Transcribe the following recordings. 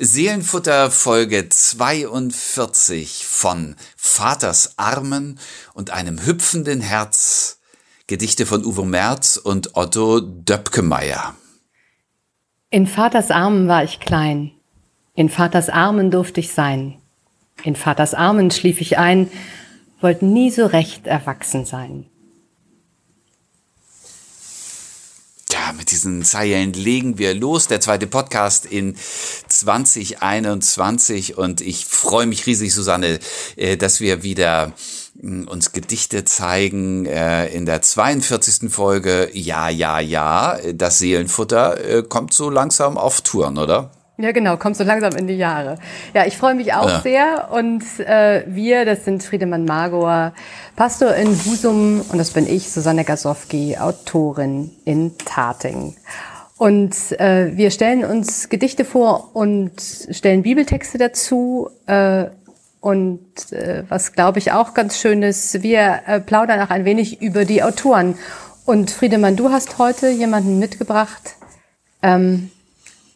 Seelenfutter Folge 42 von Vaters Armen und einem hüpfenden Herz. Gedichte von Uwe Merz und Otto Döpkemeyer. In Vaters Armen war ich klein. In Vaters Armen durfte ich sein. In Vaters Armen schlief ich ein, wollte nie so recht erwachsen sein. Mit diesen Zeilen legen wir los. Der zweite Podcast in 2021 und ich freue mich riesig, Susanne, äh, dass wir wieder mm, uns Gedichte zeigen äh, in der 42. Folge. Ja, ja, ja, das Seelenfutter äh, kommt so langsam auf Touren, oder? Ja, genau, kommt so langsam in die Jahre. Ja, ich freue mich auch ja. sehr und äh, wir, das sind Friedemann Magor, Pastor in Husum und das bin ich, Susanne Gasowski, Autorin in Tating. Und äh, wir stellen uns Gedichte vor und stellen Bibeltexte dazu. Äh, und äh, was, glaube ich, auch ganz schön ist, wir äh, plaudern auch ein wenig über die Autoren. Und Friedemann, du hast heute jemanden mitgebracht, ähm,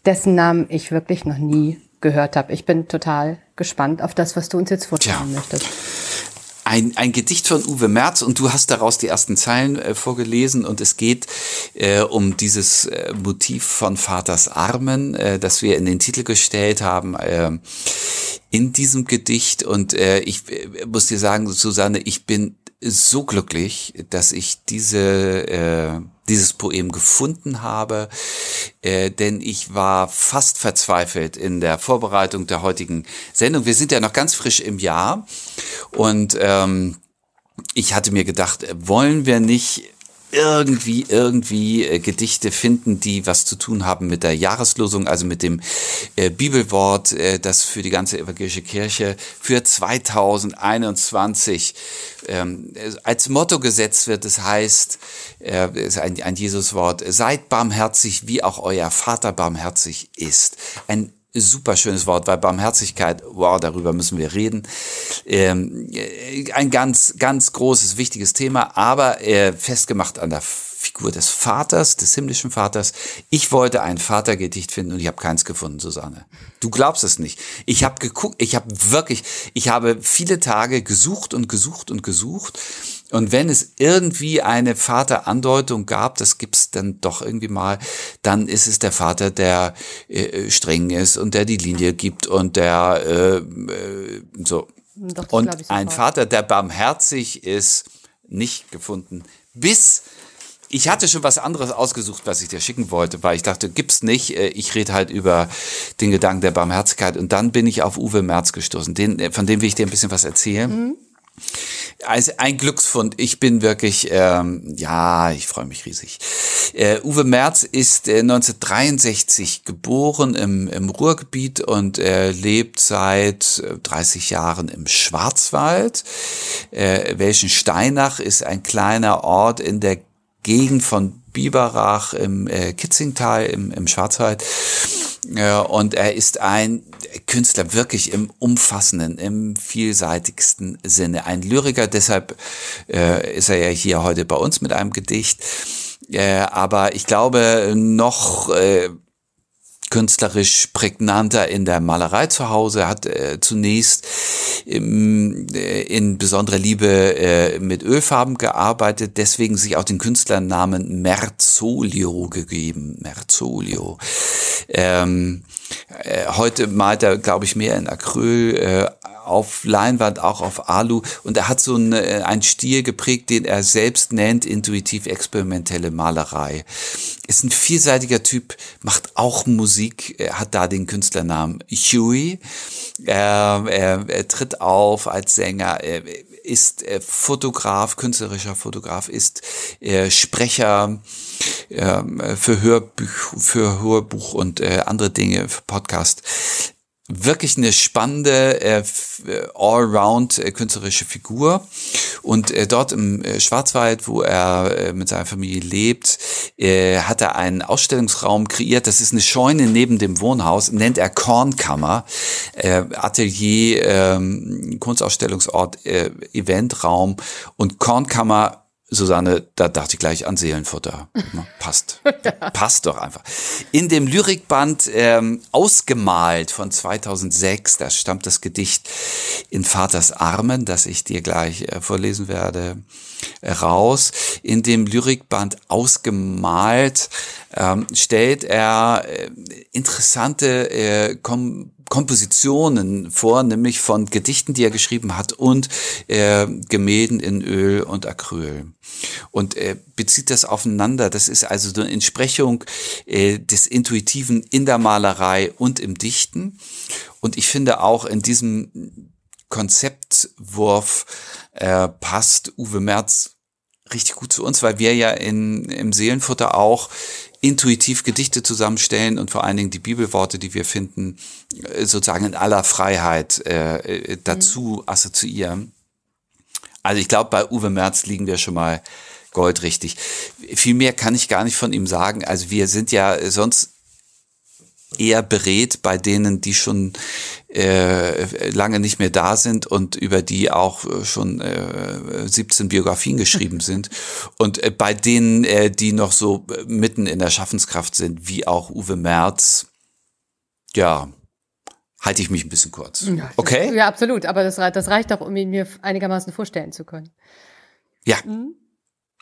dessen Namen ich wirklich noch nie gehört habe. Ich bin total gespannt auf das, was du uns jetzt vorstellen ja. möchtest. Ein, ein Gedicht von Uwe Merz und du hast daraus die ersten Zeilen äh, vorgelesen und es geht äh, um dieses äh, Motiv von Vaters Armen, äh, das wir in den Titel gestellt haben äh, in diesem Gedicht und äh, ich äh, muss dir sagen, Susanne, ich bin so glücklich, dass ich diese, äh, dieses Poem gefunden habe, äh, denn ich war fast verzweifelt in der Vorbereitung der heutigen Sendung. Wir sind ja noch ganz frisch im Jahr und ähm, ich hatte mir gedacht, wollen wir nicht irgendwie, irgendwie äh, Gedichte finden, die was zu tun haben mit der Jahreslosung, also mit dem äh, Bibelwort, äh, das für die ganze evangelische Kirche für 2021 ähm, als Motto gesetzt wird. Das heißt, äh, ist ein, ein Jesuswort, seid barmherzig, wie auch euer Vater barmherzig ist. Ein super schönes Wort, weil Barmherzigkeit, wow, darüber müssen wir reden. Ähm, äh, ein ganz, ganz großes, wichtiges Thema, aber äh, festgemacht an der Figur des Vaters, des himmlischen Vaters. Ich wollte ein Vatergedicht finden und ich habe keins gefunden, Susanne. Du glaubst es nicht. Ich habe geguckt, ich habe wirklich, ich habe viele Tage gesucht und gesucht und gesucht und wenn es irgendwie eine Vaterandeutung gab, das gibt's dann doch irgendwie mal, dann ist es der Vater, der äh, streng ist und der die Linie gibt und der äh, äh, so. Doch, und ein Vater, der barmherzig ist, nicht gefunden. Bis ich hatte schon was anderes ausgesucht, was ich dir schicken wollte, weil ich dachte, gibt's nicht. Äh, ich rede halt über den Gedanken der Barmherzigkeit. Und dann bin ich auf Uwe Merz gestoßen. Den, äh, von dem will ich dir ein bisschen was erzählen. Mhm. Also ein Glücksfund. Ich bin wirklich, ähm, ja, ich freue mich riesig. Äh, Uwe Merz ist äh, 1963 geboren im, im Ruhrgebiet und er lebt seit 30 äh, Jahren im Schwarzwald. Äh, Welchensteinach ist ein kleiner Ort in der Gegend von Biberach im äh, Kitzingtal im, im Schwarzwald. Äh, und er ist ein Künstler wirklich im umfassenden, im vielseitigsten Sinne. Ein Lyriker, deshalb äh, ist er ja hier heute bei uns mit einem Gedicht. Äh, aber ich glaube, noch äh, künstlerisch prägnanter in der Malerei zu Hause, hat äh, zunächst im, äh, in besonderer Liebe äh, mit Ölfarben gearbeitet, deswegen sich auch den Künstlernamen Merzolio gegeben. Merzolio. Ähm, äh, heute malt er, glaube ich, mehr in Acryl, äh, auf Leinwand, auch auf Alu. Und er hat so einen, äh, einen Stil geprägt, den er selbst nennt, intuitiv experimentelle Malerei. Ist ein vielseitiger Typ, macht auch Musik, hat da den Künstlernamen Huey. Er, er, er tritt auf als Sänger, er ist äh, Fotograf, künstlerischer Fotograf, ist äh, Sprecher äh, für Hörbuch, für Hörbuch und äh, andere Dinge, für Podcast wirklich eine spannende äh, allround äh, künstlerische Figur. Und äh, dort im äh, Schwarzwald, wo er äh, mit seiner Familie lebt, äh, hat er einen Ausstellungsraum kreiert. Das ist eine Scheune neben dem Wohnhaus, nennt er Kornkammer, äh, Atelier, äh, Kunstausstellungsort, äh, Eventraum. Und Kornkammer Susanne, da dachte ich gleich an Seelenfutter. Na, passt. ja. Passt doch einfach. In dem Lyrikband ähm, ausgemalt von 2006, da stammt das Gedicht In Vaters Armen, das ich dir gleich äh, vorlesen werde, äh, raus. In dem Lyrikband ausgemalt ähm, stellt er äh, interessante äh, Kom Kompositionen vor, nämlich von Gedichten, die er geschrieben hat und äh, Gemälden in Öl und Acryl. Und äh, bezieht das aufeinander. Das ist also eine Entsprechung äh, des Intuitiven in der Malerei und im Dichten. Und ich finde auch in diesem Konzeptwurf äh, passt Uwe Merz richtig gut zu uns, weil wir ja in, im Seelenfutter auch intuitiv Gedichte zusammenstellen und vor allen Dingen die Bibelworte, die wir finden, äh, sozusagen in aller Freiheit äh, äh, dazu mhm. assoziieren. Also ich glaube, bei Uwe Merz liegen wir schon mal goldrichtig. Viel mehr kann ich gar nicht von ihm sagen. Also wir sind ja sonst eher berät bei denen, die schon äh, lange nicht mehr da sind und über die auch äh, schon äh, 17 Biografien geschrieben sind. Und äh, bei denen, äh, die noch so äh, mitten in der Schaffenskraft sind, wie auch Uwe Merz, ja, halte ich mich ein bisschen kurz. Ja, okay? Ja, absolut. Aber das, das reicht doch, um ihn mir einigermaßen vorstellen zu können. Ja. Mhm.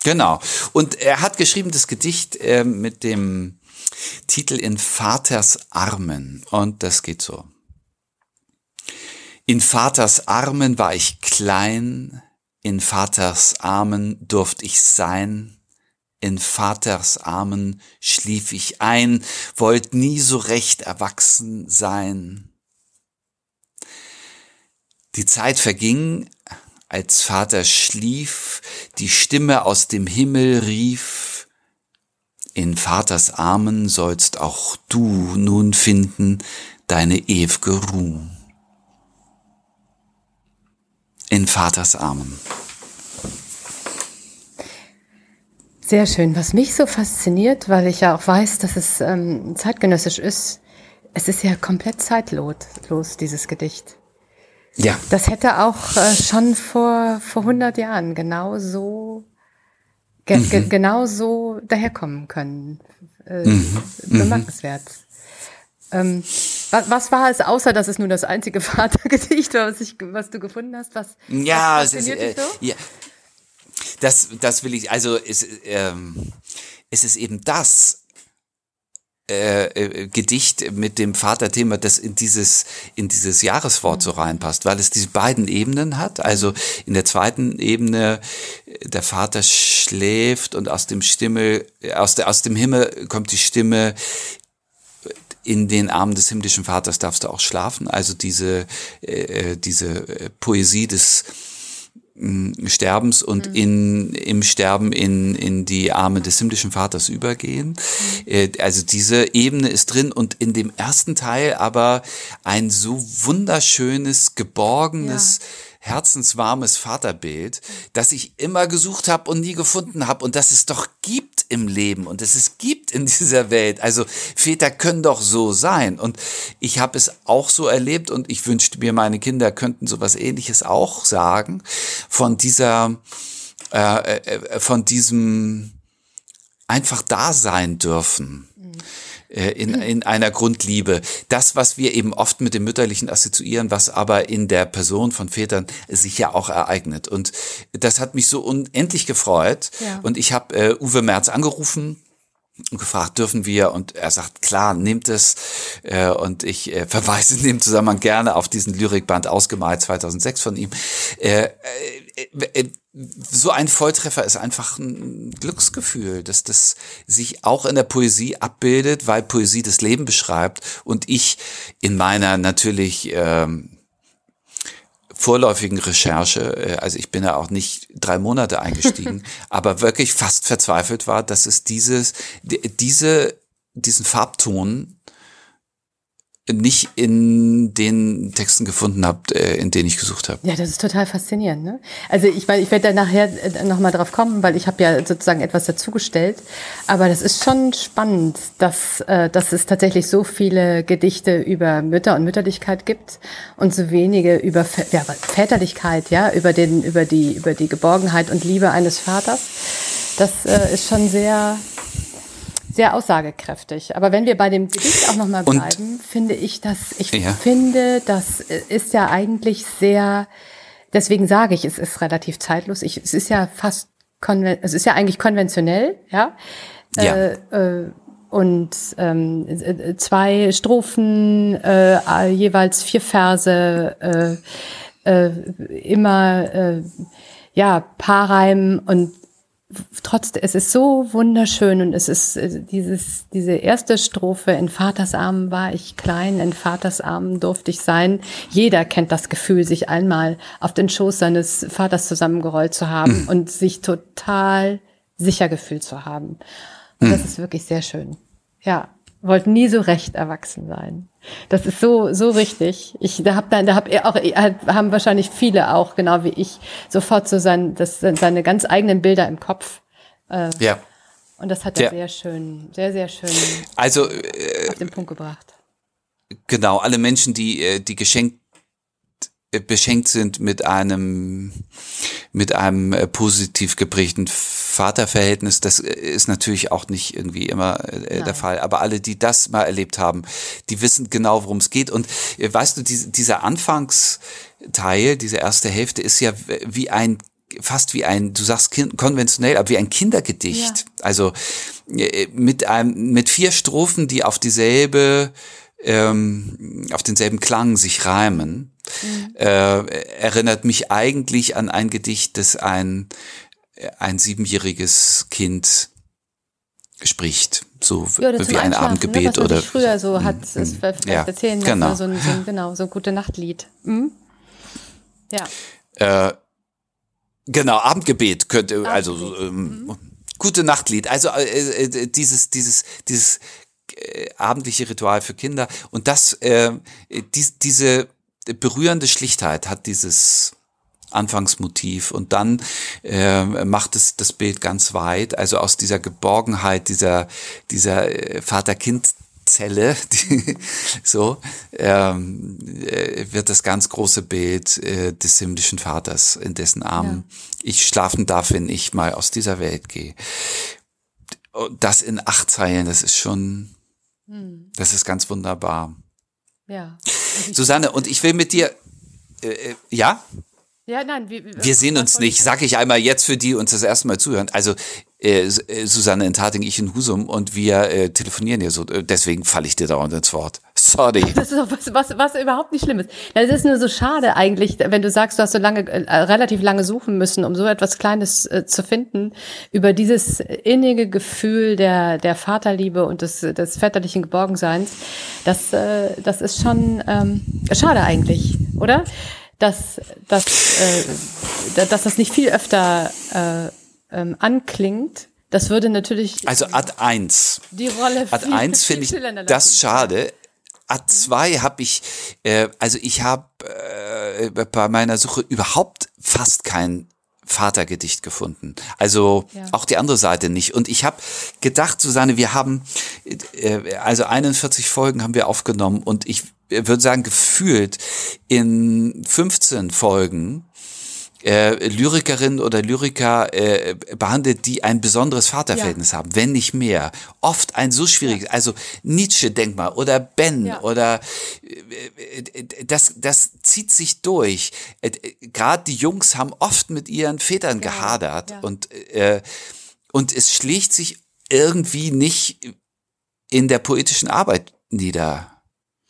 Genau. Und er hat geschrieben das Gedicht äh, mit dem Titel in Vaters Armen. Und das geht so. In Vaters Armen war ich klein, in Vaters Armen durft ich sein, in Vaters Armen schlief ich ein, wollt nie so recht erwachsen sein. Die Zeit verging, als Vater schlief, die Stimme aus dem Himmel rief, in Vaters Armen sollst auch du nun finden deine ew'ge Ruh. In Vaters Armen. Sehr schön. Was mich so fasziniert, weil ich ja auch weiß, dass es ähm, zeitgenössisch ist, es ist ja komplett zeitlos, dieses Gedicht. Ja. Das hätte auch äh, schon vor, vor 100 Jahren genau so ge mhm. ge genauso daherkommen können. Äh, mhm. Bemerkenswert. Ähm, was, was war es, außer dass es nur das einzige Vatergedicht war, was, ich, was du gefunden hast? Was, ja, was es ist, äh, so? ja, das, das will ich, also es, ähm, es ist eben das, äh, äh, Gedicht mit dem Vaterthema, das in dieses, in dieses Jahreswort so reinpasst, weil es diese beiden Ebenen hat. Also in der zweiten Ebene, der Vater schläft und aus dem Stimme, aus, der, aus dem Himmel kommt die Stimme, in den Armen des himmlischen Vaters darfst du auch schlafen. Also diese, äh, diese Poesie des Sterbens und mhm. in, im Sterben in, in die Arme des himmlischen Vaters übergehen. Mhm. Also diese Ebene ist drin und in dem ersten Teil aber ein so wunderschönes, geborgenes, ja herzenswarmes Vaterbild, das ich immer gesucht habe und nie gefunden habe und das es doch gibt im Leben und das es gibt in dieser Welt. Also Väter können doch so sein und ich habe es auch so erlebt und ich wünschte mir, meine Kinder könnten sowas ähnliches auch sagen von dieser, äh, äh, von diesem einfach da sein dürfen. Äh, in, in einer Grundliebe. Das, was wir eben oft mit dem Mütterlichen assoziieren, was aber in der Person von Vätern sich ja auch ereignet. Und das hat mich so unendlich gefreut. Ja. Und ich habe äh, Uwe Merz angerufen gefragt, dürfen wir? Und er sagt, klar, nehmt es. Äh, und ich äh, verweise in dem Zusammenhang gerne auf diesen Lyrikband ausgemalt 2006 von ihm. Äh, so ein Volltreffer ist einfach ein Glücksgefühl, dass das sich auch in der Poesie abbildet, weil Poesie das Leben beschreibt und ich in meiner natürlich ähm, vorläufigen Recherche, äh, also ich bin ja auch nicht drei Monate eingestiegen, aber wirklich fast verzweifelt war, dass es dieses, diese, diesen Farbton nicht in den Texten gefunden habe, äh, in denen ich gesucht habe. Ja, das ist total faszinierend. Ne? Also ich meine, ich werde da nachher äh, nochmal drauf kommen, weil ich habe ja sozusagen etwas dazugestellt. Aber das ist schon spannend, dass, äh, dass es tatsächlich so viele Gedichte über Mütter und Mütterlichkeit gibt und so wenige über ja, Väterlichkeit, ja, über den, über die, über die Geborgenheit und Liebe eines Vaters. Das äh, ist schon sehr, sehr aussagekräftig. Aber wenn wir bei dem Gedicht auch nochmal bleiben, Und, finde ich das, ich ja. finde, das ist ja eigentlich sehr, deswegen sage ich, es ist relativ zeitlos. Ich, es ist ja fast, es ist ja eigentlich konventionell, ja. ja. Äh, äh, und ähm, zwei Strophen, äh, jeweils vier Verse, äh, äh, immer äh, ja Paarreim und trotzdem, es ist so wunderschön und es ist äh, dieses, diese erste Strophe, in Vaters Armen war ich klein, in Vaters Armen durfte ich sein. Jeder kennt das Gefühl, sich einmal auf den Schoß seines Vaters zusammengerollt zu haben mhm. und sich total sicher gefühlt zu haben. Und mhm. das ist wirklich sehr schön. Ja, wollte nie so recht erwachsen sein. Das ist so so richtig. Ich da hab dann da hab er auch haben wahrscheinlich viele auch genau wie ich sofort so sein das seine ganz eigenen Bilder im Kopf. Äh, ja. Und das hat er ja. sehr schön, sehr sehr schön. Also äh, auf den Punkt gebracht. Genau, alle Menschen, die äh, die geschenkt beschenkt sind mit einem mit einem äh, positiv geprägten Vaterverhältnis. Das äh, ist natürlich auch nicht irgendwie immer äh, der Fall. Aber alle, die das mal erlebt haben, die wissen genau, worum es geht. Und weißt du, diese, dieser Anfangsteil, diese erste Hälfte ist ja wie ein fast wie ein, du sagst konventionell, aber wie ein Kindergedicht. Ja. Also mit einem, mit vier Strophen, die auf dieselbe ähm, auf denselben Klang sich reimen, mhm. äh, erinnert mich eigentlich an ein Gedicht, das ein, ein siebenjähriges Kind spricht, so ja, wie ein ne, Abendgebet ne, oder früher so hat es mhm. vielleicht ja, erzählen genau. so ein, so ein, genau so ein gute Nachtlied. Mhm. Ja. Äh, genau Abendgebet könnte Abendgebet. also ähm, mhm. gute Nachtlied. Also äh, äh, dieses dieses dieses äh, abendliche Ritual für Kinder. Und das, äh, die, diese berührende Schlichtheit hat dieses Anfangsmotiv und dann äh, macht es das Bild ganz weit, also aus dieser Geborgenheit, dieser, dieser äh, Vater-Kind- Zelle, die, so ähm, äh, wird das ganz große Bild äh, des himmlischen Vaters, in dessen Armen ja. ich schlafen darf, wenn ich mal aus dieser Welt gehe. Das in acht Zeilen, das ist schon hm. Das ist ganz wunderbar. Ja. Susanne, und ich will mit dir, äh, äh ja? Ja, nein, wir, wir sehen uns nicht, sag ich einmal jetzt für die uns das erste Mal zuhören. Also äh, äh, Susanne in Tating, ich in Husum und wir äh, telefonieren hier so. Äh, deswegen falle ich dir dauernd ins Wort. Sorry. Das ist doch was, was, was überhaupt nicht schlimm ist. Das ist nur so schade eigentlich, wenn du sagst, du hast so lange, äh, relativ lange suchen müssen, um so etwas Kleines äh, zu finden, über dieses innige Gefühl der, der Vaterliebe und des, des väterlichen Geborgenseins. Das, äh, das ist schon ähm, schade eigentlich, oder? Dass, dass, äh, dass das nicht viel öfter äh, ähm, anklingt, das würde natürlich. Also Ad 1. Die Rolle Ad 1 finde ich das schade. Ad 2 habe ich, äh, also ich habe äh, bei meiner Suche überhaupt fast kein Vatergedicht gefunden. Also ja. auch die andere Seite nicht. Und ich habe gedacht, Susanne, wir haben, äh, also 41 Folgen haben wir aufgenommen und ich würde sagen, gefühlt in 15 Folgen äh, Lyrikerin oder Lyriker äh, behandelt, die ein besonderes Vaterverhältnis ja. haben, wenn nicht mehr. Oft ein so schwieriges, ja. also Nietzsche, denk mal, oder Ben, ja. oder äh, äh, das, das zieht sich durch. Äh, Gerade die Jungs haben oft mit ihren Vätern gehadert und, äh, und es schlägt sich irgendwie nicht in der poetischen Arbeit nieder.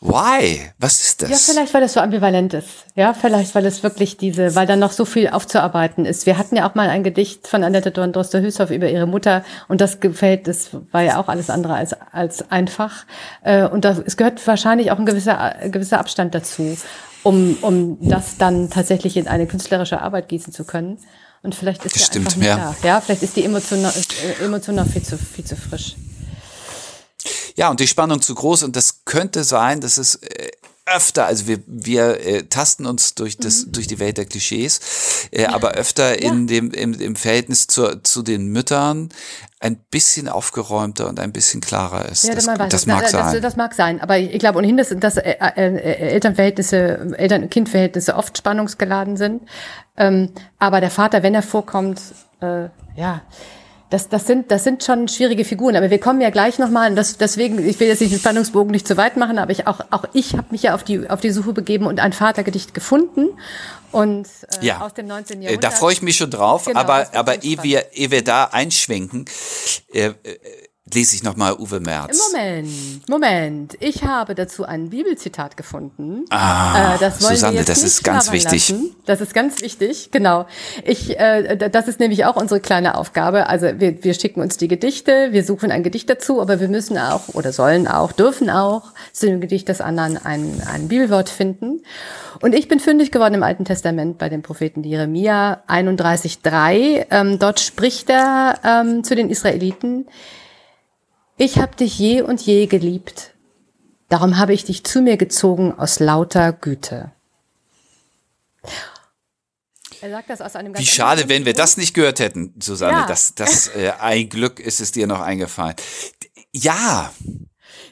Why? Was ist das? Ja, vielleicht, weil das so ambivalent ist. Ja, vielleicht, weil es wirklich diese, weil da noch so viel aufzuarbeiten ist. Wir hatten ja auch mal ein Gedicht von Annette Dorn-Droste-Hülshoff über ihre Mutter und das gefällt, das war ja auch alles andere als, als einfach. Äh, und da, es gehört wahrscheinlich auch ein gewisser, gewisser Abstand dazu, um, um das dann tatsächlich in eine künstlerische Arbeit gießen zu können. Und vielleicht ist das stimmt, ja. da. Ja, vielleicht ist die Emotion, äh, Emotion noch viel zu, viel zu frisch. Ja, und die Spannung zu groß und das könnte sein, dass es äh, öfter, also wir, wir äh, tasten uns durch das mhm. durch die Welt der Klischees, äh, ja. aber öfter ja. in dem im, im Verhältnis zu, zu den Müttern ein bisschen aufgeräumter und ein bisschen klarer ist. Ja, das, das, das mag das, sein. Das, mag sein, aber ich, ich glaube ohnehin, dass, dass äh, äh, Elternverhältnisse, Eltern-Kind-Verhältnisse oft spannungsgeladen sind. Ähm, aber der Vater, wenn er vorkommt, äh, ja, das, das, sind, das sind schon schwierige Figuren. Aber wir kommen ja gleich nochmal, und das, deswegen, ich will jetzt nicht den Spannungsbogen nicht zu weit machen, aber ich, auch, auch ich habe mich ja auf die, auf die Suche begeben und ein Vatergedicht gefunden. Und äh, ja. aus dem 19. Jahrhundert. Da freue ich mich schon drauf, genau, aber, aber ehe wir, ehe wir da einschwenken, äh, äh, lese ich nochmal Uwe Merz. Moment, Moment. Ich habe dazu ein Bibelzitat gefunden. Ah, äh, das Susanne, das ist ganz wichtig. Lassen. Das ist ganz wichtig, genau. Ich, äh, das ist nämlich auch unsere kleine Aufgabe. Also wir, wir schicken uns die Gedichte, wir suchen ein Gedicht dazu, aber wir müssen auch oder sollen auch, dürfen auch zu dem Gedicht des anderen ein, ein Bibelwort finden. Und ich bin fündig geworden im Alten Testament bei dem Propheten Jeremia 31,3. Ähm, dort spricht er ähm, zu den Israeliten, ich habe dich je und je geliebt, darum habe ich dich zu mir gezogen aus lauter Güte. Er sagt das aus einem ganz Wie schade, wenn wir das nicht gehört hätten, Susanne. Ja. Das, das äh, ein Glück ist es dir noch eingefallen. Ja,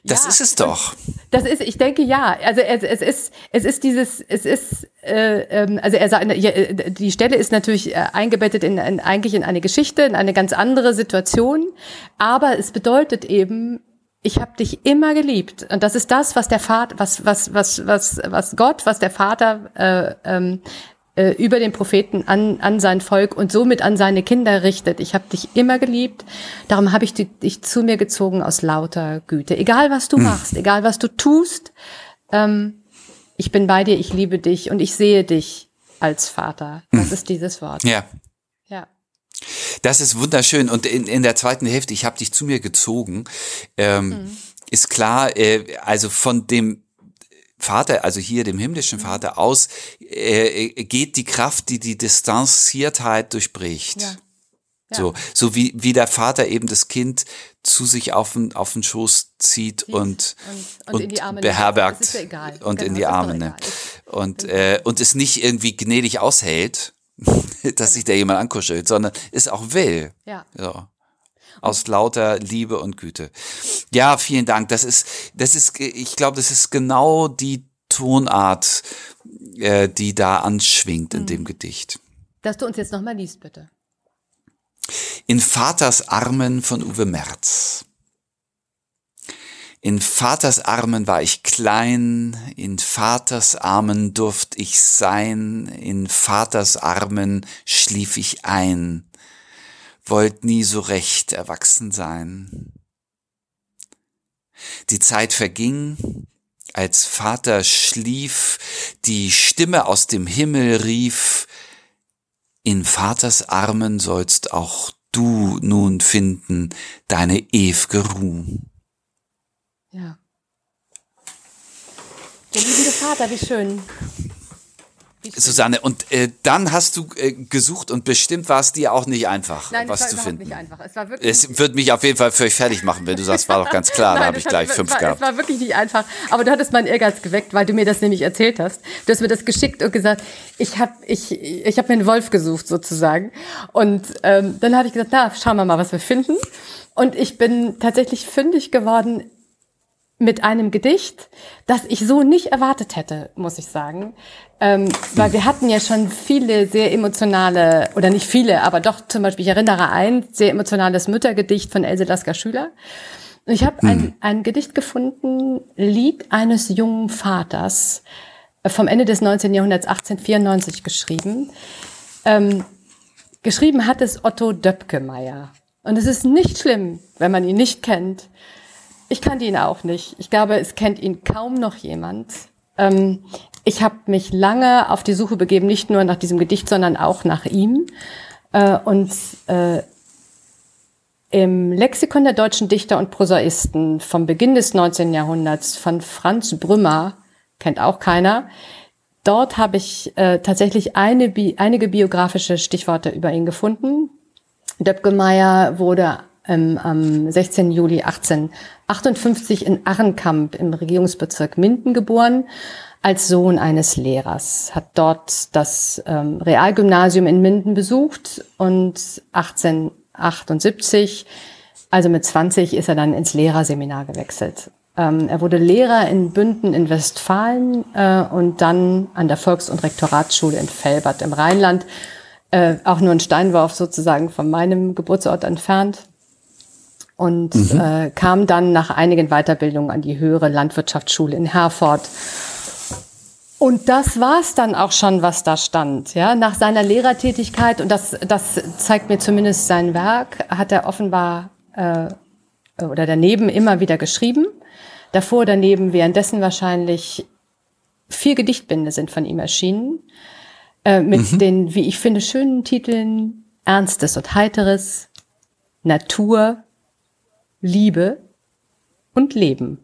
das ja, ist es doch. Das ist, ich denke ja. Also es, es ist, es ist dieses, es ist, äh, ähm, also er sagt, die Stelle ist natürlich äh, eingebettet in, in eigentlich in eine Geschichte, in eine ganz andere Situation, aber es bedeutet eben, ich habe dich immer geliebt und das ist das, was der Vater, was was was was was Gott, was der Vater äh, ähm, äh, über den Propheten an, an sein Volk und somit an seine Kinder richtet. Ich habe dich immer geliebt, darum habe ich dich zu mir gezogen aus lauter Güte. Egal was du hm. machst, egal was du tust, ähm, ich bin bei dir, ich liebe dich und ich sehe dich als Vater. Das hm. ist dieses Wort. Ja. Ja. Das ist wunderschön. Und in, in der zweiten Hälfte, ich habe dich zu mir gezogen, ähm, mhm. ist klar, äh, also von dem Vater, also hier dem himmlischen mhm. Vater aus, äh, geht die Kraft, die die Distanziertheit durchbricht. Ja. Ja. So, so wie, wie der Vater eben das Kind zu sich auf den, auf den Schoß zieht und, und, und, und beherbergt ja und genau, in die Arme nimmt. Und, äh, und es nicht irgendwie gnädig aushält, dass sich da jemand ankuschelt, sondern es auch will. Ja. So aus lauter Liebe und Güte. Ja, vielen Dank. Das ist, das ist, ich glaube, das ist genau die Tonart, äh, die da anschwingt in mhm. dem Gedicht. Dass du uns jetzt nochmal liest, bitte. In Vaters Armen von Uwe Merz. In Vaters Armen war ich klein, in Vaters Armen durft ich sein, in Vaters Armen schlief ich ein wollt nie so recht erwachsen sein. Die Zeit verging, als Vater schlief, die Stimme aus dem Himmel rief, in Vaters Armen sollst auch du nun finden deine ew'ge Ruh. Ja. Der liebende Vater, wie schön. Susanne, und äh, dann hast du äh, gesucht und bestimmt war es dir auch nicht einfach, Nein, was zu finden. Nicht einfach. Es, war wirklich es wird mich auf jeden Fall völlig fertig machen, wenn du sagst, war doch ganz klar, Nein, da habe ich gleich fünf war, gehabt. Es war wirklich nicht einfach, aber du hattest meinen Ehrgeiz geweckt, weil du mir das nämlich erzählt hast. Du hast mir das geschickt und gesagt, ich habe ich, ich hab mir einen Wolf gesucht sozusagen. Und ähm, dann habe ich gesagt, na, schauen wir mal, was wir finden. Und ich bin tatsächlich fündig geworden mit einem Gedicht, das ich so nicht erwartet hätte, muss ich sagen. Ähm, weil wir hatten ja schon viele sehr emotionale, oder nicht viele, aber doch zum Beispiel, ich erinnere ein sehr emotionales Müttergedicht von Else Lasker Schüler. Und ich habe ein, hm. ein Gedicht gefunden, Lied eines jungen Vaters, äh, vom Ende des 19. Jahrhunderts 1894 geschrieben. Ähm, geschrieben hat es Otto Döpkemeyer. Und es ist nicht schlimm, wenn man ihn nicht kennt. Ich kannte ihn auch nicht. Ich glaube, es kennt ihn kaum noch jemand. Ähm, ich habe mich lange auf die Suche begeben, nicht nur nach diesem Gedicht, sondern auch nach ihm. Äh, und äh, im Lexikon der deutschen Dichter und Prosaisten vom Beginn des 19. Jahrhunderts von Franz Brümmer, kennt auch keiner, dort habe ich äh, tatsächlich eine, einige biografische Stichworte über ihn gefunden. Döpkemeyer wurde ähm, am 16. Juli 1858 in Arrenkamp im Regierungsbezirk Minden geboren, als Sohn eines Lehrers, hat dort das ähm, Realgymnasium in Minden besucht und 1878, also mit 20, ist er dann ins Lehrerseminar gewechselt. Ähm, er wurde Lehrer in Bünden in Westfalen äh, und dann an der Volks- und Rektoratsschule in Felbert im Rheinland, äh, auch nur ein Steinwurf sozusagen von meinem Geburtsort entfernt und mhm. äh, kam dann nach einigen Weiterbildungen an die höhere Landwirtschaftsschule in Herford. Und das war's dann auch schon, was da stand. Ja, nach seiner Lehrertätigkeit und das, das zeigt mir zumindest sein Werk, hat er offenbar äh, oder daneben immer wieder geschrieben. Davor, daneben, währenddessen wahrscheinlich vier Gedichtbände sind von ihm erschienen äh, mit mhm. den, wie ich finde, schönen Titeln Ernstes und Heiteres, Natur, Liebe und Leben.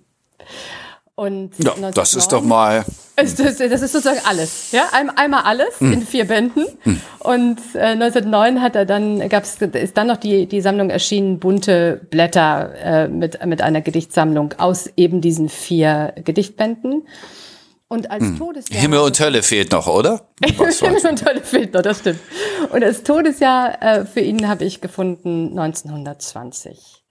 Und ja, das ist doch mal. Das, das, ist sozusagen alles, ja, einmal alles hm. in vier Bänden. Hm. Und äh, 1909 hat er dann, gab's, ist dann noch die die Sammlung erschienen, bunte Blätter äh, mit mit einer Gedichtsammlung aus eben diesen vier Gedichtbänden. Und als hm. Todesjahr. Himmel und Hölle fehlt noch, oder? Himmel und Hölle fehlt noch, das stimmt. Und als Todesjahr äh, für ihn habe ich gefunden 1920.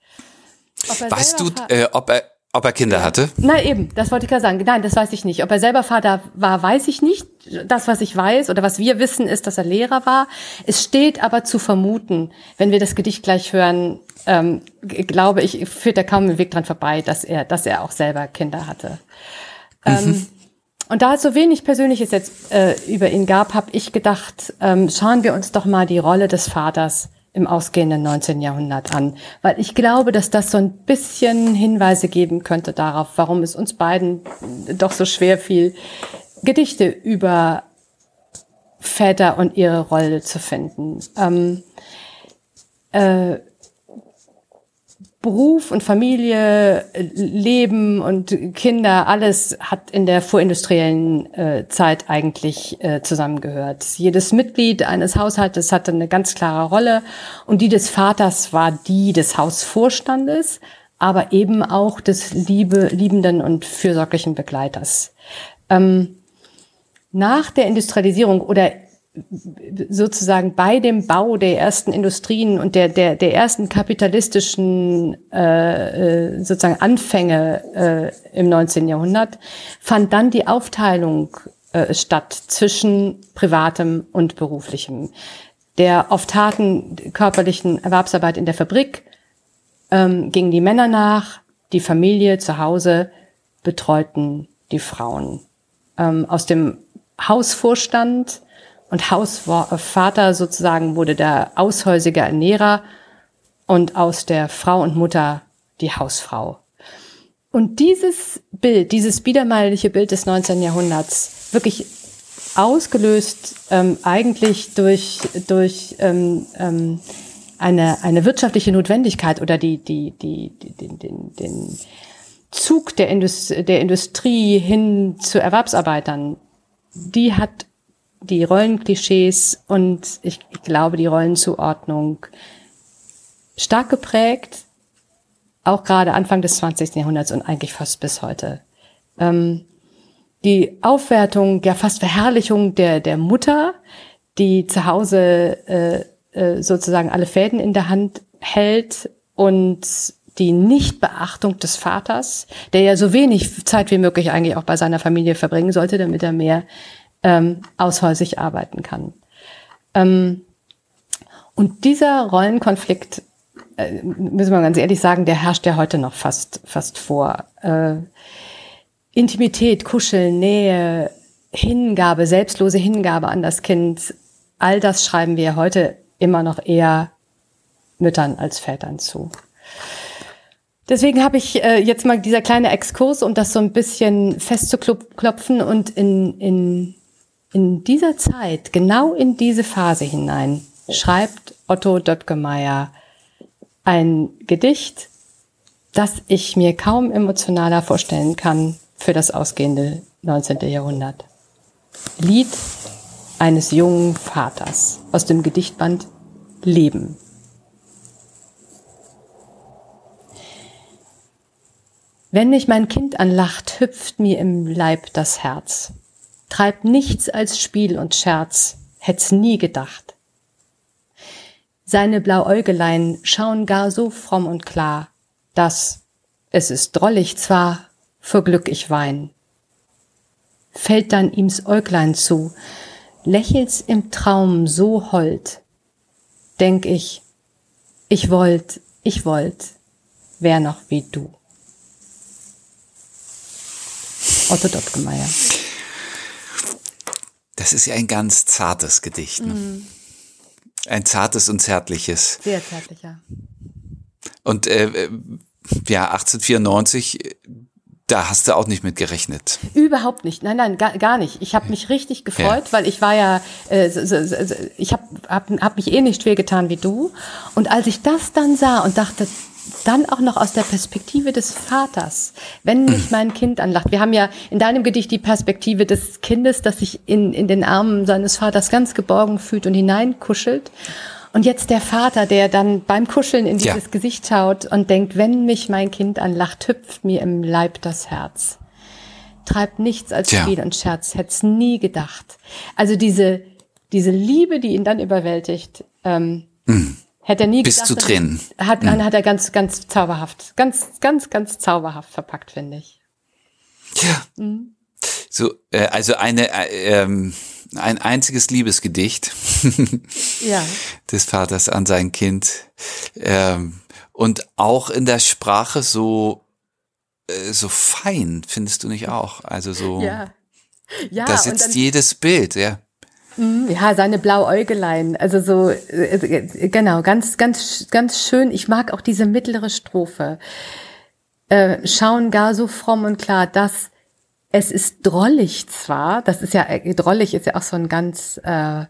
Weißt du, äh, ob er ob er Kinder hatte? Nein, eben, das wollte ich gerade sagen. Nein, das weiß ich nicht. Ob er selber Vater war, weiß ich nicht. Das, was ich weiß oder was wir wissen, ist, dass er Lehrer war. Es steht aber zu vermuten, wenn wir das Gedicht gleich hören, ähm, glaube ich, führt er kaum einen Weg dran vorbei, dass er, dass er auch selber Kinder hatte. Ähm, mhm. Und da es so wenig Persönliches jetzt äh, über ihn gab, habe ich gedacht, ähm, schauen wir uns doch mal die Rolle des Vaters im ausgehenden 19. Jahrhundert an, weil ich glaube, dass das so ein bisschen Hinweise geben könnte darauf, warum es uns beiden doch so schwer fiel, Gedichte über Väter und ihre Rolle zu finden. Ähm, äh, Beruf und Familie, Leben und Kinder, alles hat in der vorindustriellen äh, Zeit eigentlich äh, zusammengehört. Jedes Mitglied eines Haushaltes hatte eine ganz klare Rolle und die des Vaters war die des Hausvorstandes, aber eben auch des liebe, liebenden und fürsorglichen Begleiters. Ähm, nach der Industrialisierung oder sozusagen bei dem Bau der ersten Industrien und der, der, der ersten kapitalistischen äh, äh sozusagen Anfänge äh, im 19. Jahrhundert fand dann die Aufteilung äh, statt zwischen privatem und beruflichem. Der oft harten körperlichen Erwerbsarbeit in der Fabrik ähm, gingen die Männer nach, die Familie zu Hause betreuten die Frauen. Ähm, aus dem Hausvorstand und Hausvater sozusagen wurde der aushäusige Ernährer und aus der Frau und Mutter die Hausfrau. Und dieses Bild, dieses biedermeierliche Bild des 19. Jahrhunderts, wirklich ausgelöst ähm, eigentlich durch, durch ähm, ähm, eine, eine wirtschaftliche Notwendigkeit oder die, die, die, die, den, den, den Zug der, Indust der Industrie hin zu Erwerbsarbeitern, die hat die Rollenklischees und ich, glaube die Rollenzuordnung stark geprägt, auch gerade Anfang des 20. Jahrhunderts und eigentlich fast bis heute. Ähm, die Aufwertung, ja fast Verherrlichung der, der Mutter, die zu Hause äh, äh, sozusagen alle Fäden in der Hand hält und die Nichtbeachtung des Vaters, der ja so wenig Zeit wie möglich eigentlich auch bei seiner Familie verbringen sollte, damit er mehr ähm, aushäusig arbeiten kann. Ähm, und dieser Rollenkonflikt, äh, müssen wir ganz ehrlich sagen, der herrscht ja heute noch fast, fast vor. Äh, Intimität, Kuscheln, Nähe, Hingabe, selbstlose Hingabe an das Kind, all das schreiben wir heute immer noch eher Müttern als Vätern zu. Deswegen habe ich äh, jetzt mal dieser kleine Exkurs, um das so ein bisschen festzuklopfen und in, in in dieser Zeit, genau in diese Phase hinein, schreibt Otto Döttgemeier ein Gedicht, das ich mir kaum emotionaler vorstellen kann für das ausgehende 19. Jahrhundert. Lied eines jungen Vaters aus dem Gedichtband Leben. Wenn mich mein Kind anlacht, hüpft mir im Leib das Herz. Treibt nichts als Spiel und Scherz, hätt's nie gedacht. Seine Blauäugelein schauen gar so fromm und klar, dass, es ist drollig zwar, vor Glück ich wein. Fällt dann ihm's Äuglein zu, lächelt's im Traum so hold, denk ich, ich wollt, ich wollt, wär noch wie du. Otto Dottgemeier. Das ist ja ein ganz zartes Gedicht. Ne? Mm. Ein zartes und zärtliches. Sehr zärtlicher. Und äh, äh ja, 1894 da hast du auch nicht mit gerechnet. Überhaupt nicht. Nein, nein, gar, gar nicht. Ich habe mich richtig gefreut, ja. weil ich war ja, äh, ich habe hab, hab mich eh nicht schwer getan wie du. Und als ich das dann sah und dachte, dann auch noch aus der Perspektive des Vaters, wenn mich mein Kind anlacht. Wir haben ja in deinem Gedicht die Perspektive des Kindes, das sich in, in den Armen seines Vaters ganz geborgen fühlt und hineinkuschelt. Und jetzt der Vater, der dann beim Kuscheln in dieses ja. Gesicht schaut und denkt, wenn mich mein Kind anlacht, hüpft mir im Leib das Herz. Treibt nichts als ja. Spiel und Scherz, hätt's nie gedacht. Also diese, diese Liebe, die ihn dann überwältigt, ähm, mhm. Hätte er nie Bis gedacht. Zu Tränen. Hat, mhm. hat er ganz, ganz zauberhaft, ganz, ganz, ganz zauberhaft verpackt, finde ich. Ja. Mhm. So, äh, also eine, äh, ähm, ein einziges Liebesgedicht ja. des Vaters an sein Kind. Ähm, und auch in der Sprache so, äh, so fein, findest du nicht auch? Also so, ja. Ja, da sitzt dann, jedes Bild, ja. Mhm, ja, seine Blauäugelein, also so, äh, genau, ganz, ganz, ganz schön. Ich mag auch diese mittlere Strophe. Äh, schauen gar so fromm und klar, dass es ist drollig zwar, das ist ja, äh, drollig ist ja auch so ein ganz, äh,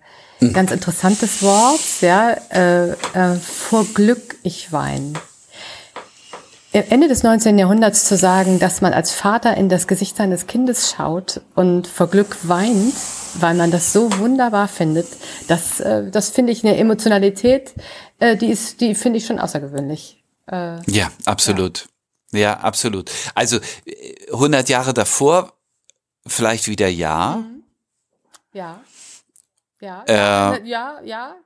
ganz interessantes Wort, ja, äh, äh, vor Glück ich wein. Ende des 19. Jahrhunderts zu sagen, dass man als Vater in das Gesicht seines Kindes schaut und vor Glück weint, weil man das so wunderbar findet, das, äh, das finde ich eine Emotionalität, äh, die ist, die finde ich schon außergewöhnlich. Äh, ja, absolut. Ja. Ja, absolut. Also 100 Jahre davor vielleicht wieder ja. Mhm. Ja. Ja. Äh, ja, ja.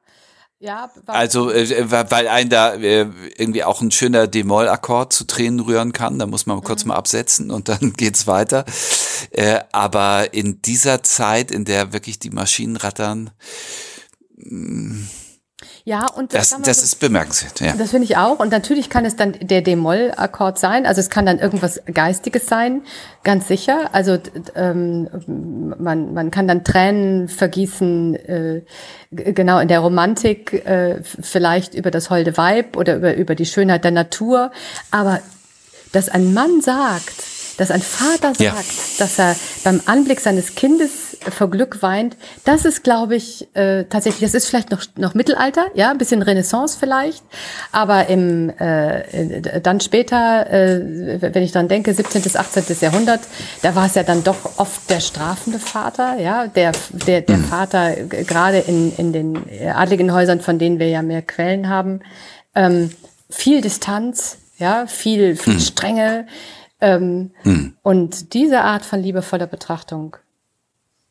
Ja, also äh, weil ein da äh, irgendwie auch ein schöner D-Moll-Akkord zu Tränen rühren kann, da muss man kurz mhm. mal absetzen und dann geht's weiter. Äh, aber in dieser Zeit, in der wirklich die Maschinen rattern, mh, mm, ja, und das, das, das ist bemerkenswert. Ja. Das finde ich auch. Und natürlich kann es dann der D-Moll-Akkord sein. Also es kann dann irgendwas Geistiges sein, ganz sicher. Also ähm, man, man kann dann Tränen vergießen, äh, genau in der Romantik, äh, vielleicht über das holde Weib oder über, über die Schönheit der Natur. Aber dass ein Mann sagt, dass ein Vater sagt, ja. dass er beim Anblick seines Kindes vor Glück weint, das ist, glaube ich, äh, tatsächlich, das ist vielleicht noch, noch Mittelalter, ja, ein bisschen Renaissance vielleicht, aber im, äh, dann später, äh, wenn ich dran denke, 17. bis 18. Jahrhundert, da war es ja dann doch oft der strafende Vater, ja, der, der, der mhm. Vater, gerade in, in den adligen Häusern, von denen wir ja mehr Quellen haben, ähm, viel Distanz, ja, viel, viel mhm. Strenge, ähm, mhm. Und diese Art von liebevoller Betrachtung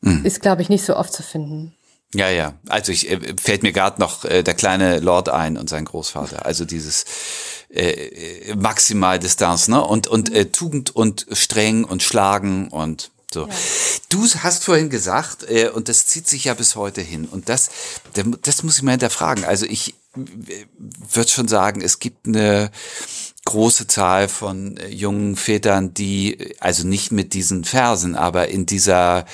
mhm. ist, glaube ich, nicht so oft zu finden. Ja, ja. Also ich äh, fällt mir gerade noch äh, der kleine Lord ein und sein Großvater. Also dieses äh, äh maximal Distanz, ne? Und und äh, Tugend und streng und schlagen und so. Ja. Du hast vorhin gesagt, äh, und das zieht sich ja bis heute hin. Und das, das muss ich mal hinterfragen. Also ich äh, würde schon sagen, es gibt eine große Zahl von äh, jungen Vätern, die also nicht mit diesen Versen, aber in dieser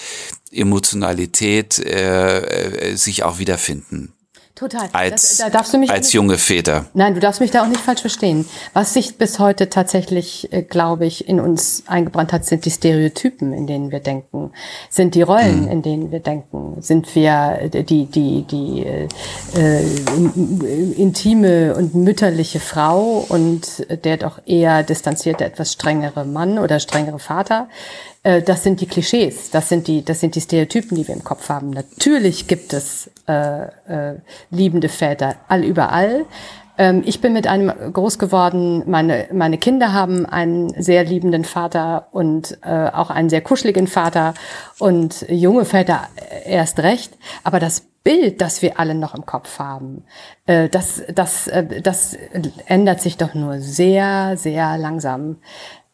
Emotionalität äh, äh sich auch wiederfinden. Total. Als, da, da darfst du mich als junge Väter. Nein, du darfst mich da auch nicht falsch verstehen. Was sich bis heute tatsächlich, äh, glaube ich, in uns eingebrannt hat, sind die Stereotypen, in denen wir denken, sind die Rollen, hm. in denen wir denken, sind wir äh, die die die äh, äh, intime und mütterliche Frau und der doch eher distanzierte, etwas strengere Mann oder strengere Vater. Äh, das sind die Klischees, das sind die, das sind die Stereotypen, die wir im Kopf haben. Natürlich gibt es äh, äh, liebende Väter all überall, Ähm, ich bin mit einem groß geworden. Meine, meine Kinder haben einen sehr liebenden Vater und äh, auch einen sehr kuscheligen Vater und junge Väter erst recht. Aber das Bild, das wir alle noch im Kopf haben, äh, das, das, äh, das ändert sich doch nur sehr, sehr langsam.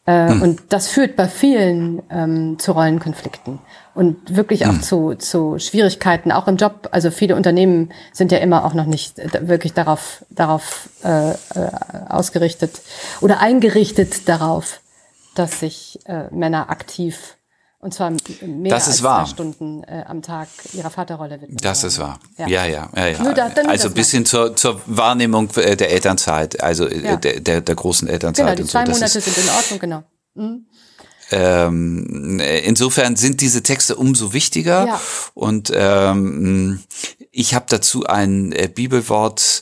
Äh, hm. Und das führt bei vielen ähm, zu Rollenkonflikten und wirklich auch hm. zu, zu Schwierigkeiten, auch im Job. Also viele Unternehmen sind ja immer auch noch nicht wirklich darauf, darauf äh, äh, ausgerichtet oder eingerichtet darauf, dass sich äh, Männer aktiv und zwar mehr das als wahr. zwei Stunden äh, am Tag ihrer Vaterrolle widmen. Das ist wahr. Ja, ja, ja. ja, ja. Da, also bis hin zur, zur Wahrnehmung äh, der Elternzeit, also äh, ja. der, der, der großen Elternzeit. Genau, die zwei so. Monate sind in Ordnung, genau. Mhm. Ähm, insofern sind diese Texte umso wichtiger. Ja. Und ähm, ich habe dazu ein äh, Bibelwort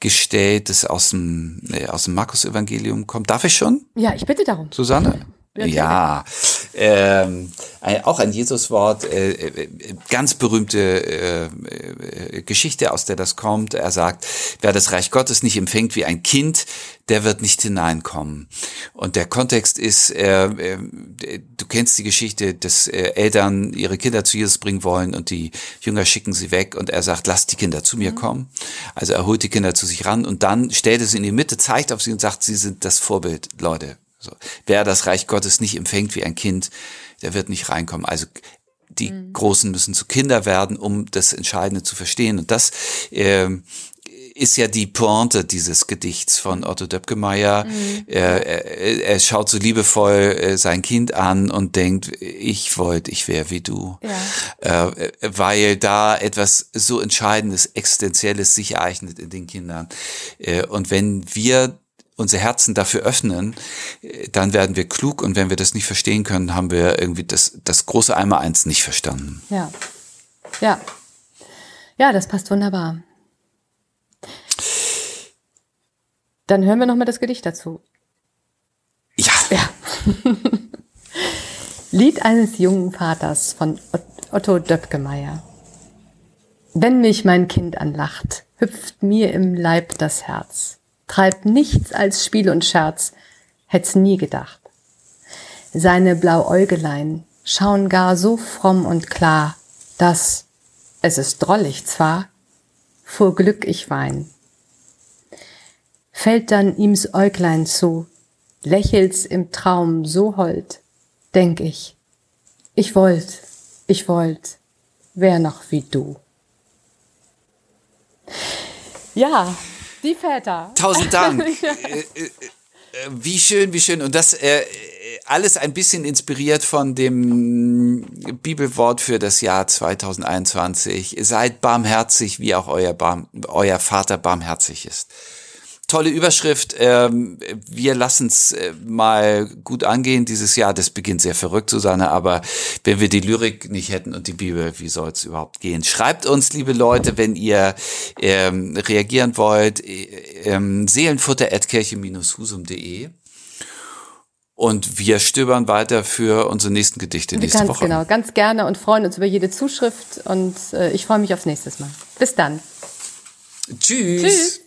gestellt, das aus dem, äh, aus dem Markus-Evangelium kommt. Darf ich schon? Ja, ich bitte darum. Susanne? Ja, ähm, ein, auch ein Jesuswort, äh, äh, ganz berühmte äh, äh, Geschichte, aus der das kommt. Er sagt, wer das Reich Gottes nicht empfängt wie ein Kind, der wird nicht hineinkommen. Und der Kontext ist, äh, äh, du kennst die Geschichte, dass äh, Eltern ihre Kinder zu Jesus bringen wollen und die Jünger schicken sie weg und er sagt, lass die Kinder zu mir mhm. kommen. Also er holt die Kinder zu sich ran und dann stellt er sie in die Mitte, zeigt auf sie und sagt, sie sind das Vorbild, Leute so. Wer das Reich Gottes nicht empfängt wie ein Kind, der wird nicht reinkommen. Also die mhm. Großen müssen zu Kinder werden, um das Entscheidende zu verstehen. Und das äh, ist ja die Pointe dieses Gedichts von Otto Döpkemeyer. Mhm. Er, er, er, schaut so liebevoll äh, sein Kind an und denkt, ich wollte, ich wäre wie du. Ja. Äh, weil da etwas so Entscheidendes, Existenzielles sich ereignet in den Kindern. Äh, und wenn wir unsere Herzen dafür öffnen, dann werden wir klug und wenn wir das nicht verstehen können, haben wir irgendwie das, das große Einmaleins nicht verstanden. Ja. Ja. Ja, das passt wunderbar. Dann hören wir nochmal das Gedicht dazu. Ja. ja. Lied eines jungen Vaters von Otto Döpkemeyer. Wenn mich mein Kind anlacht, hüpft mir im Leib das Herz treibt nichts als Spiel und Scherz, hätt's nie gedacht. Seine Blauäugelein schauen gar so fromm und klar, dass, es ist drollig zwar, vor Glück ich wein. Fällt dann ihm's Äuglein zu, lächelt's im Traum so hold, denk ich, ich wollt, ich wollt, wär noch wie du. Ja, die Väter. Tausend Dank. ja. Äh, äh, äh, wie schön, wie schön. Und das äh, alles ein bisschen inspiriert von dem Bibelwort für das Jahr 2021. Seid barmherzig, wie auch euer, Barm, euer Vater barmherzig ist tolle Überschrift. Ähm, wir lassen es äh, mal gut angehen dieses Jahr. Das beginnt sehr verrückt, Susanne, aber wenn wir die Lyrik nicht hätten und die Bibel, wie soll es überhaupt gehen? Schreibt uns, liebe Leute, wenn ihr ähm, reagieren wollt, äh, ähm, seelenfutter.kirche-husum.de und wir stöbern weiter für unsere nächsten Gedichte nächste ganz Woche. Genau, ganz gerne und freuen uns über jede Zuschrift und äh, ich freue mich aufs nächste Mal. Bis dann. Tschüss. Tschüss.